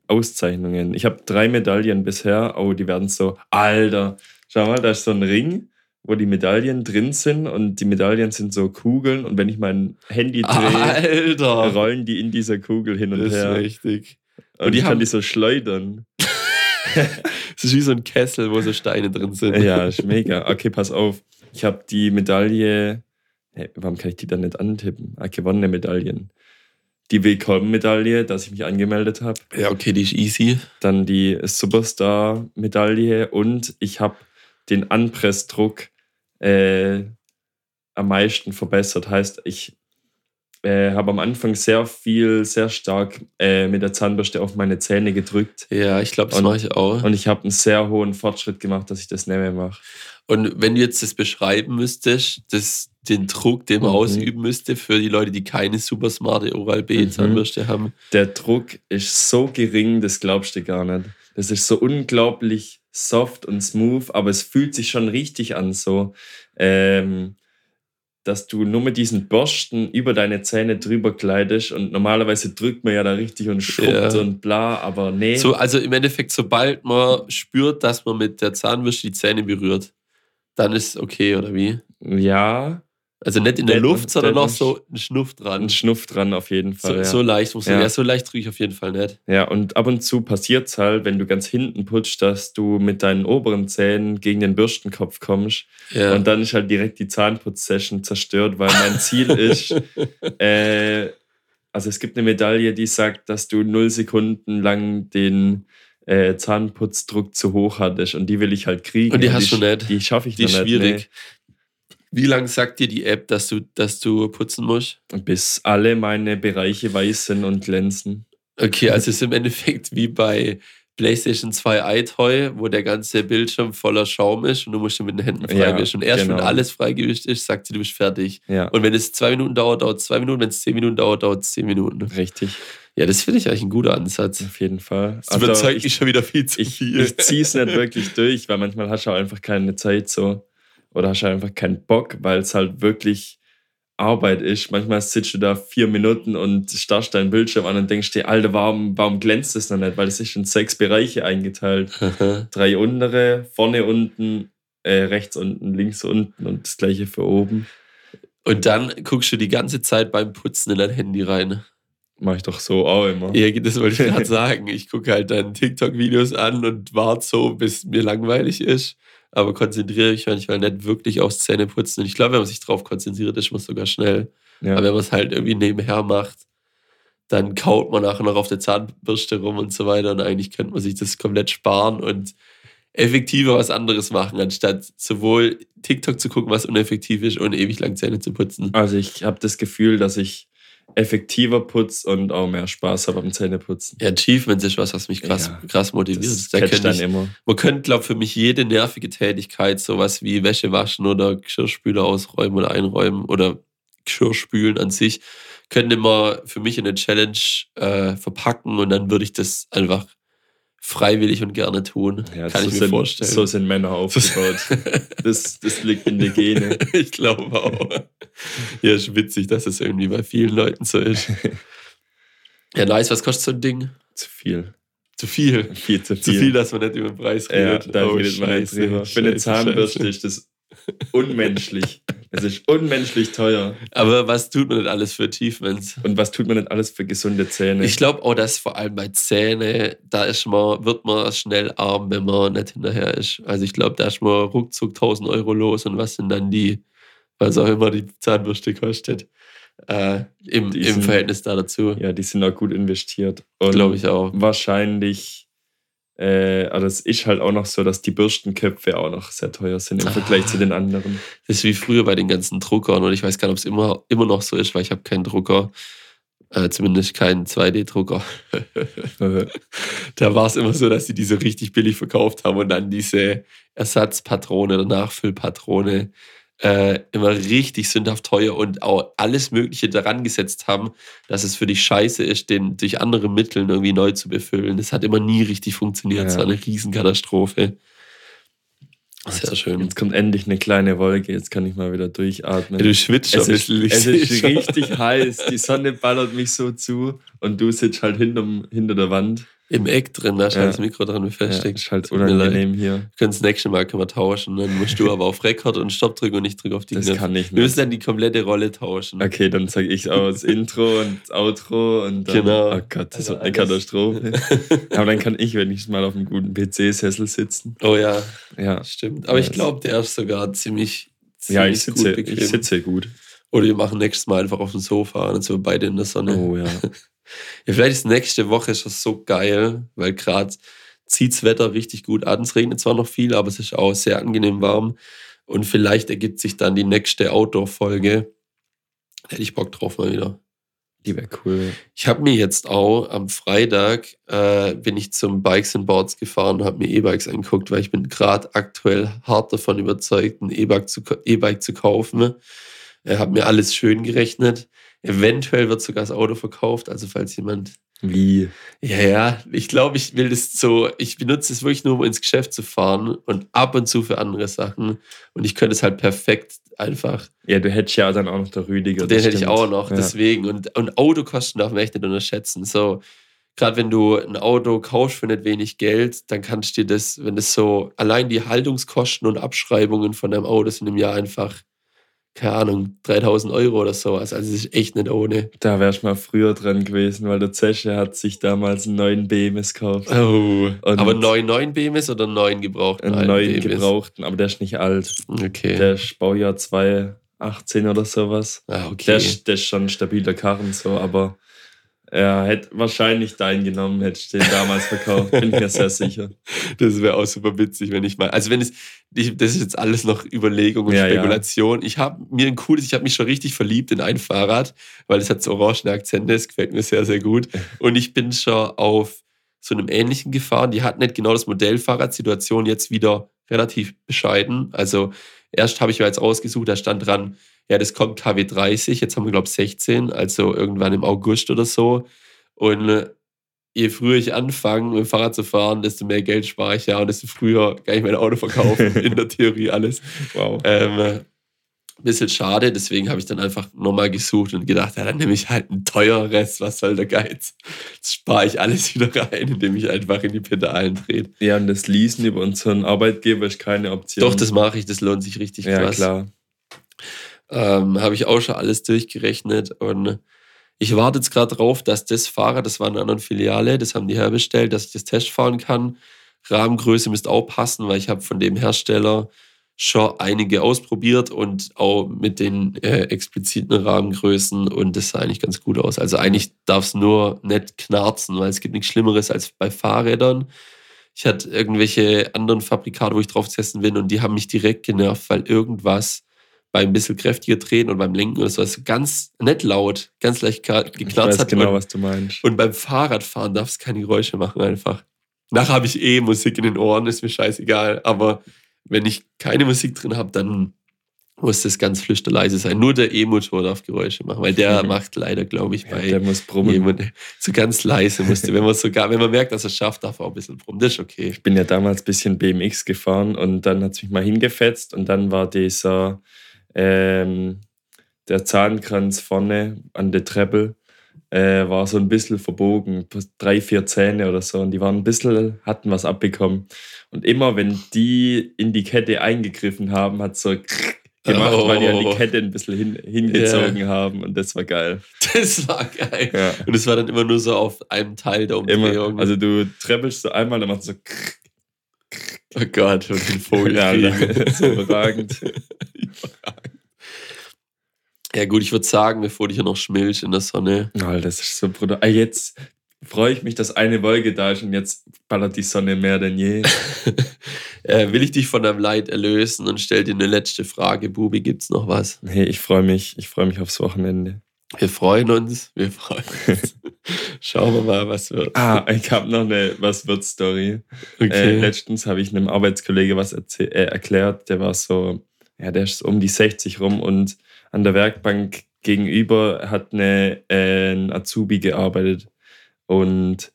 Auszeichnungen. Ich habe drei Medaillen bisher. Oh, die werden so. Alter, schau mal, da ist so ein Ring, wo die Medaillen drin sind und die Medaillen sind so Kugeln und wenn ich mein Handy drehe, Alter! rollen die in dieser Kugel hin und Das ist her. richtig. Und, Und die ich kann die so schleudern. Das ist wie so ein Kessel, wo so Steine drin sind. Ja, ist mega. Okay, pass auf. Ich habe die Medaille. Hey, warum kann ich die dann nicht antippen? Ah, gewonnene Medaillen. die Willkommen-Medaille, dass ich mich angemeldet habe. Ja, okay, die ist easy. Dann die Superstar-Medaille und ich habe den Anpressdruck äh, am meisten verbessert. Heißt, ich äh, habe am Anfang sehr viel, sehr stark äh, mit der Zahnbürste auf meine Zähne gedrückt. Ja, ich glaube, das mache ich auch. Und ich habe einen sehr hohen Fortschritt gemacht, dass ich das nicht mehr mache. Und wenn du jetzt das beschreiben müsstest, das, den Druck, den man Mhm. ausüben müsste für die Leute, die keine super smarte Oral-B-Zahnbürste haben. Der Druck ist so gering, das glaubst du gar nicht. Das ist so unglaublich soft und smooth, aber es fühlt sich schon richtig an, so, ähm, dass du nur mit diesen Borsten über deine Zähne drüber kleidest und normalerweise drückt man ja da richtig und schrubbt Ja. und bla, aber nee. So, also im Endeffekt, sobald man spürt, dass man mit der Zahnbürste die Zähne berührt, dann ist okay, oder wie? ja, Also nicht in der Der- Luft, sondern der- noch so ein Schnuff dran. ein Schnuff dran auf jeden Fall. So, ja. so leicht muss. Ja. Ja, so leicht drücke ich auf jeden Fall nicht. Ja, und ab und zu passiert es halt, wenn du ganz hinten putzt, dass du mit deinen oberen Zähnen gegen den Bürstenkopf kommst. Ja. Und dann ist halt direkt die Zahnputz-Session zerstört, weil mein Ziel ist, äh, also es gibt eine Medaille, die sagt, dass du null Sekunden lang den äh, Zahnputzdruck zu hoch hattest. Und die will ich halt kriegen. Und die hast du nicht. Die schaffe ich die noch ist nicht. schwierig. Wie lange sagt dir die App, dass du, dass du putzen musst? Nee. Bis alle meine Bereiche weiß sind und glänzen. Okay, also es ist im Endeffekt wie bei PlayStation 2 iToy, wo der ganze Bildschirm voller Schaum ist und du musst ihn mit den Händen Ja, freiwischen. Und erst wenn genau. alles freigewischt ist, sagt sie, du bist fertig. Ja, Und wenn es zwei Minuten dauert, dauert es zwei Minuten. Wenn es zehn Minuten dauert, dauert es zehn Minuten. richtig. Ja, das finde ich eigentlich ein guter Ansatz. Auf jeden Fall. Das überzeugt ich, mich schon wieder viel zu ich, viel. ich ziehe es nicht wirklich durch, weil manchmal hast du auch einfach keine Zeit so. Oder hast du einfach keinen Bock, weil es halt wirklich Arbeit ist. Manchmal sitzt du da vier Minuten und starrst deinen Bildschirm an und denkst dir, Alter, warum, warum glänzt das noch nicht? Weil es ist in sechs Bereiche eingeteilt. Drei untere, vorne unten, äh, rechts unten, links unten und das gleiche für oben. Und dann guckst du die ganze Zeit beim Putzen in dein Handy rein. Mach ich doch so auch immer. Ja, das wollte ich gerade sagen. Ich gucke halt dann TikTok-Videos an und warte so, bis mir langweilig ist. Aber konzentriere mich manchmal nicht wirklich aufs Zähneputzen. Und ich glaube, wenn man sich drauf konzentriert, ist man sogar schnell. Ja. Aber wenn man es halt irgendwie nebenher macht, dann kaut man nachher noch auf der Zahnbürste rum und so weiter. Und eigentlich könnte man sich das komplett sparen und effektiver was anderes machen, anstatt sowohl TikTok zu gucken, was uneffektiv ist, und ewig lang Zähne zu putzen. Also ich habe das Gefühl, dass ich effektiver putze und auch mehr Spaß habe am Zähneputzen. Ja, Achievements ist was, was mich krass, Ja, krass motiviert. Das Da könnte ich, immer. man könnte, glaube für mich jede nervige Tätigkeit, sowas wie Wäsche waschen oder Geschirrspüler ausräumen oder einräumen oder Geschirrspülen an sich, könnte man für mich in eine Challenge äh, verpacken und dann würde ich das einfach freiwillig und gerne tun. Ja, Kann so ich mir sind, vorstellen. So sind Männer aufgebaut. das, das liegt in der Gene. ich glaube auch. Ja, ist witzig, dass es irgendwie bei vielen Leuten so ist. Ja, nice. Was kostet so ein Ding? Zu viel. Zu viel. Viel zu viel. Zu viel, dass man nicht über den Preis Ja, redet. da Oh, redet man nicht drüber. Für eine Zahnbürste ist das unmenschlich. Es ist unmenschlich teuer. Aber was tut man nicht alles für Achievements? Und was tut man nicht alles für gesunde Zähne? Ich glaube auch, dass vor allem bei Zähne, da ist man, wird man schnell arm, wenn man nicht hinterher ist. Also ich glaube, da ist man ruckzuck 1000 Euro los und was sind dann die, was auch immer die Zahnbürste kostet, äh, im, im sind- Verhältnis da dazu. ja, die sind auch gut investiert. Glaube ich auch. wahrscheinlich, äh, also es ist halt auch noch so, dass die Bürstenköpfe auch noch sehr teuer sind im Vergleich zu den anderen. Das ist wie früher bei den ganzen Druckern und ich weiß gar nicht, ob es immer, immer noch so ist, weil ich habe keinen Drucker. Äh, zumindest keinen 2D-Drucker. da war es immer so, dass sie diese richtig billig verkauft haben und dann diese Ersatzpatrone oder Nachfüllpatrone äh, immer richtig sündhaft teuer und auch alles Mögliche daran gesetzt haben, dass es für dich scheiße ist, den durch andere Mittel irgendwie neu zu befüllen. Das hat immer nie richtig funktioniert. Es Ja. war eine Riesenkatastrophe. Sehr schön. Jetzt kommt endlich eine kleine Wolke, jetzt kann ich mal wieder durchatmen. Du schwitzt schon es ein ist, bisschen. es ist richtig heiß, die Sonne ballert mich so zu und du sitzt halt hinterm, hinter der Wand. Im Eck drin, da ist Ja. halt das Mikro dran Ja, befestigt. ist halt unangenehm hier. Wir können das nächste Mal können wir tauschen. Dann musst du aber auf Rekord und Stopp drücken und ich drücke auf die Das Knöpfe. kann ich Wir nicht. müssen dann die komplette Rolle tauschen. Okay, dann sage ich auch das Intro und das Outro und dann, Genau. oh Gott, das Also wird eine. Katastrophe. Aber dann kann ich wenigstens mal auf einem guten PC-Sessel sitzen. Oh ja, Ja, stimmt. Aber Ja, ich glaube, der ist sogar ziemlich, ziemlich ja ich, sitze, gut bequem. ich sitze gut. Oder wir machen nächstes Mal einfach auf dem Sofa und dann sind wir beide in der Sonne. Oh ja. Ja, vielleicht ist nächste Woche schon so geil, weil gerade zieht's Wetter richtig gut an. Es regnet zwar noch viel, aber es ist auch sehr angenehm warm. Und vielleicht ergibt sich dann die nächste Outdoor-Folge. Hätte ich Bock drauf mal wieder. Die wäre cool. Ich habe mir jetzt auch am Freitag äh, bin ich zum Bikes and Boards gefahren und habe mir E-Bikes angeguckt, weil ich bin gerade aktuell hart davon überzeugt, ein E-Bike zu, E-Bike zu kaufen. Ich habe mir alles schön gerechnet. Eventuell wird sogar das Auto verkauft, also falls jemand Wie? ja, ja, ich glaube, ich will das so, ich benutze es wirklich nur, um ins Geschäft zu fahren und ab und zu für andere Sachen. Und ich könnte es halt perfekt einfach. Ja, du hättest ja dann auch noch der Rüdiger. Den hätte ich auch noch, Ja. deswegen. Und, und Autokosten darf man echt nicht unterschätzen. So, gerade wenn du ein Auto kaufst für nicht wenig Geld, dann kannst du dir das, wenn das so, allein die Haltungskosten und Abschreibungen von deinem Auto sind im Jahr einfach, keine Ahnung, 3000 Euro oder sowas. Also, es ist echt nicht ohne. Da wärst du mal früher dran gewesen, weil der Zesche hat sich damals einen neuen BMS gekauft. Oh. Und- Aber 9,9 BMS oder 9 gebrauchten? Einen neuen BMS? gebrauchten, aber der ist nicht alt. Okay. Der ist Baujahr 2018 oder sowas. ah, okay. Der, ist, der ist schon ein stabiler Karren, so, aber er hätte wahrscheinlich deinen genommen, hättest du den damals verkauft, bin mir sehr sicher. Das wäre auch super witzig, wenn ich mal. Also wenn es, ich, das ist jetzt alles noch Überlegung und Ja, ja. Spekulation. Ich habe mir ein cooles, ich habe mich schon richtig verliebt in ein Fahrrad, weil es hat so orangene Akzente, das gefällt mir sehr, sehr gut. Und ich bin schon auf so einem ähnlichen gefahren. Die hatten nicht genau das Modellfahrrad, Situation jetzt wieder relativ bescheiden. Also erst habe ich mir jetzt ausgesucht, da stand dran, ja, das kommt KW 30, jetzt haben wir, glaube ich, 16, also irgendwann im August oder so. Und äh, je früher ich anfange, mit dem Fahrrad zu fahren, desto mehr Geld spare ich ja und desto früher kann ich mein Auto verkaufen. in der Theorie alles. Wow. Ähm, bisschen schade, deswegen habe ich dann einfach nochmal gesucht und gedacht, ja, dann nehme ich halt ein teureres, was soll der Geiz? Jetzt spare ich alles wieder rein, indem ich einfach in die Pedalen trete. Ja, und das Leasen über unseren Arbeitgeber ist keine Option. Doch, das mache ich, das lohnt sich richtig Ja, krass. klar. Ähm, habe ich auch schon alles durchgerechnet und ich warte jetzt gerade drauf, dass das Fahrrad, das war in einer anderen Filiale, das haben die herbestellt, dass ich das Test fahren kann. Rahmengröße müsste auch passen, weil ich habe von dem Hersteller schon einige ausprobiert und auch mit den äh, expliziten Rahmengrößen und das sah eigentlich ganz gut aus. Also eigentlich darf es nur nicht knarzen, weil es gibt nichts Schlimmeres als bei Fahrrädern. Ich hatte irgendwelche anderen Fabrikate, wo ich drauf testen bin und die haben mich direkt genervt, weil irgendwas beim bisschen kräftiger treten und beim Lenken oder so, also ganz nicht laut, ganz leicht geknarzt hat. genau, und, was du meinst. und beim Fahrradfahren darf es keine Geräusche machen einfach. Nachher habe ich eh Musik in den Ohren, ist mir scheißegal. Aber wenn ich keine Musik drin habe, dann muss das ganz flüsterleise sein. Nur der E-Motor darf Geräusche machen, weil der Mhm. macht leider, glaube ich, Ja, bei der muss brummen. jemand so ganz leise musste. Wenn man sogar, wenn man merkt, dass er es schafft, darf er auch ein bisschen brummen. Das ist okay. Ich bin ja damals ein bisschen BMX gefahren und dann hat es mich mal hingefetzt und dann war dieser, ähm, der Zahnkranz vorne an der Treppe, äh, war so ein bisschen verbogen, drei, vier Zähne oder so und die waren ein bisschen, hatten was abbekommen. Und immer wenn die in die Kette eingegriffen haben, hat so gemacht, weil die an die Oh. Kette ein bisschen hin, hingezogen haben und das war geil. Das war geil. Ja. Und es war dann immer nur so auf einem Teil der Umdrehung. Immer, also du treppelst so einmal, dann macht so oh Gott, und den Vogel ja, kriegen. so überragend. Ja gut, ich würde sagen, bevor du hier noch schmilzt in der Sonne. Oh, das ist so brutal. Ah, Jetzt freue ich mich, dass eine Wolke da ist und jetzt ballert die Sonne mehr denn je. äh, will ich dich von deinem Leid erlösen und stell dir eine letzte Frage. Bubi, gibt's noch was? Hey, ich freue mich. Ich freue mich aufs Wochenende. Wir freuen uns. Wir freuen uns. Schauen wir mal, was wird. Ah, ich habe noch eine Was wird Story. Äh, Okay. letztens habe ich einem Arbeitskollege was äh, erklärt. Der war so, ja, der ist um die 60 rum und an der Werkbank gegenüber hat eine, äh, ein Azubi gearbeitet. Und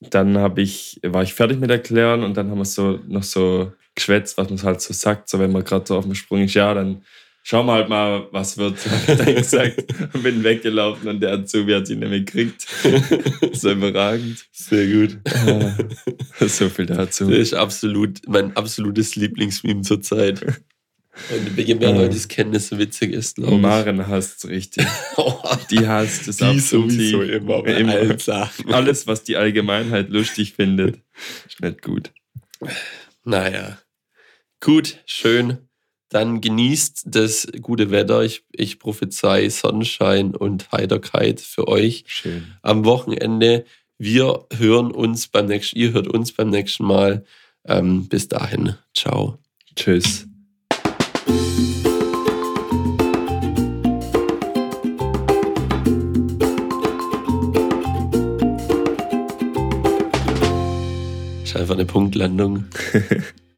dann habe ich, war ich fertig mit Erklären und dann haben wir so noch so geschwätzt, was man halt so sagt, so wenn man gerade so auf dem Sprung ist, ja, dann schauen wir halt mal, was wird, ich dann gesagt und bin weggelaufen und der Azubi hat sich nicht mehr gekriegt. so überragend. Sehr gut. Ah, so viel dazu. Das ist absolut mein absolutes Lieblingsmeme zurzeit. Und je mehr. Leute es kennen, desto witzig ist, glaube ich. Maren hasst richtig. Oh, Die hasst es die absolut. sowieso immer bei Immer. allen Sachen. Alles, was die Allgemeinheit lustig findet, ist nicht gut. Naja. Gut, schön. Dann genießt das gute Wetter. Ich, ich prophezei Sonnenschein und Heiterkeit für euch Schön. am Wochenende. Wir hören uns beim nächsten, ihr hört uns beim nächsten Mal. Ähm, bis dahin, ciao. Tschüss. Einfach eine Punktlandung.